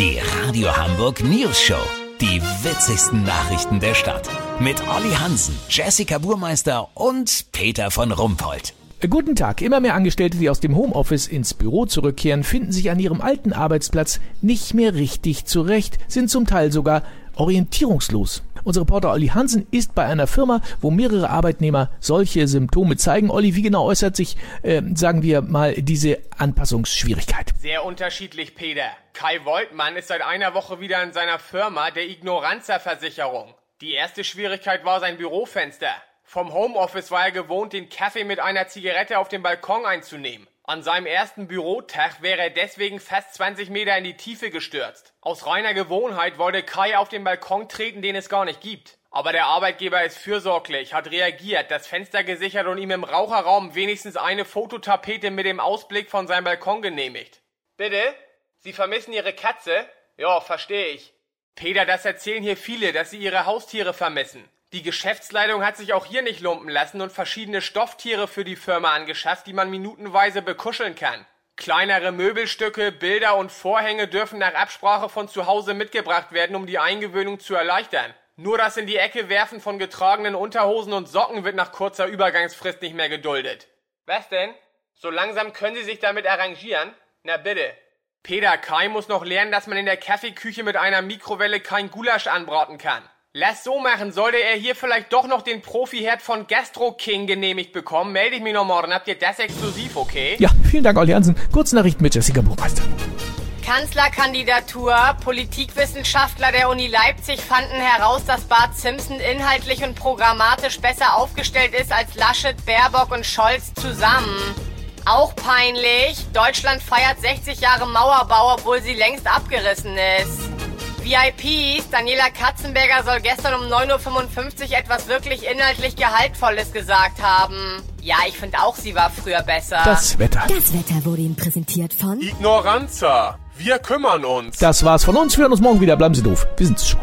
Die Radio Hamburg News Show. Die witzigsten Nachrichten der Stadt. Mit Olli Hansen, Jessica Burmeister und Peter von Rumpold. Guten Tag. Immer mehr Angestellte, die aus dem Homeoffice ins Büro zurückkehren, finden sich an ihrem alten Arbeitsplatz nicht mehr richtig zurecht, sind zum Teil sogar orientierungslos. Unser Reporter Olli Hansen ist bei einer Firma, wo mehrere Arbeitnehmer solche Symptome zeigen. Olli, wie genau äußert sich, äh, sagen wir mal, diese Anpassungsschwierigkeit? Sehr unterschiedlich, Peter. Kai Woltmann ist seit einer Woche wieder in seiner Firma, der Ignoranzerversicherung. Die erste Schwierigkeit war sein Bürofenster. Vom Homeoffice war er gewohnt, den Kaffee mit einer Zigarette auf dem Balkon einzunehmen. An seinem ersten Bürotag wäre er deswegen fast 20 Meter in die Tiefe gestürzt. Aus reiner Gewohnheit wollte Kai auf den Balkon treten, den es gar nicht gibt. Aber der Arbeitgeber ist fürsorglich, hat reagiert, das Fenster gesichert und ihm im Raucherraum wenigstens eine Fototapete mit dem Ausblick von seinem Balkon genehmigt. Bitte? Sie vermissen Ihre Katze? Ja, verstehe ich. Peter, das erzählen hier viele, dass sie ihre Haustiere vermissen. Die Geschäftsleitung hat sich auch hier nicht lumpen lassen und verschiedene Stofftiere für die Firma angeschafft, die man minutenweise bekuscheln kann. Kleinere Möbelstücke, Bilder und Vorhänge dürfen nach Absprache von zu Hause mitgebracht werden, um die Eingewöhnung zu erleichtern. Nur das in die Ecke werfen von getragenen Unterhosen und Socken wird nach kurzer Übergangsfrist nicht mehr geduldet. Was denn? So langsam können Sie sich damit arrangieren? Na bitte. Peter Kai muss noch lernen, dass man in der Kaffeeküche mit einer Mikrowelle kein Gulasch anbraten kann. Lass so machen, sollte er hier vielleicht doch noch den Profi-Herd von Gastro King genehmigt bekommen, melde ich mich noch morgen. Habt ihr das exklusiv, okay? Ja, vielen Dank, Olli Hansen. Kurznachrichten mit Jessica Burmeister. Kanzlerkandidatur. Politikwissenschaftler der Uni Leipzig fanden heraus, dass Bart Simpson inhaltlich und programmatisch besser aufgestellt ist als Laschet, Baerbock und Scholz zusammen. Auch peinlich. Deutschland feiert 60 Jahre Mauerbau, obwohl sie längst abgerissen ist. VIPs, Daniela Katzenberger soll gestern um 9.55 Uhr etwas wirklich inhaltlich Gehaltvolles gesagt haben. Ja, ich finde auch, sie war früher besser. Das Wetter. Das Wetter wurde Ihnen präsentiert von Ignoranza. Wir kümmern uns. Das war's von uns. Wir hören uns morgen wieder. Bleiben Sie doof. Wir sind's schon.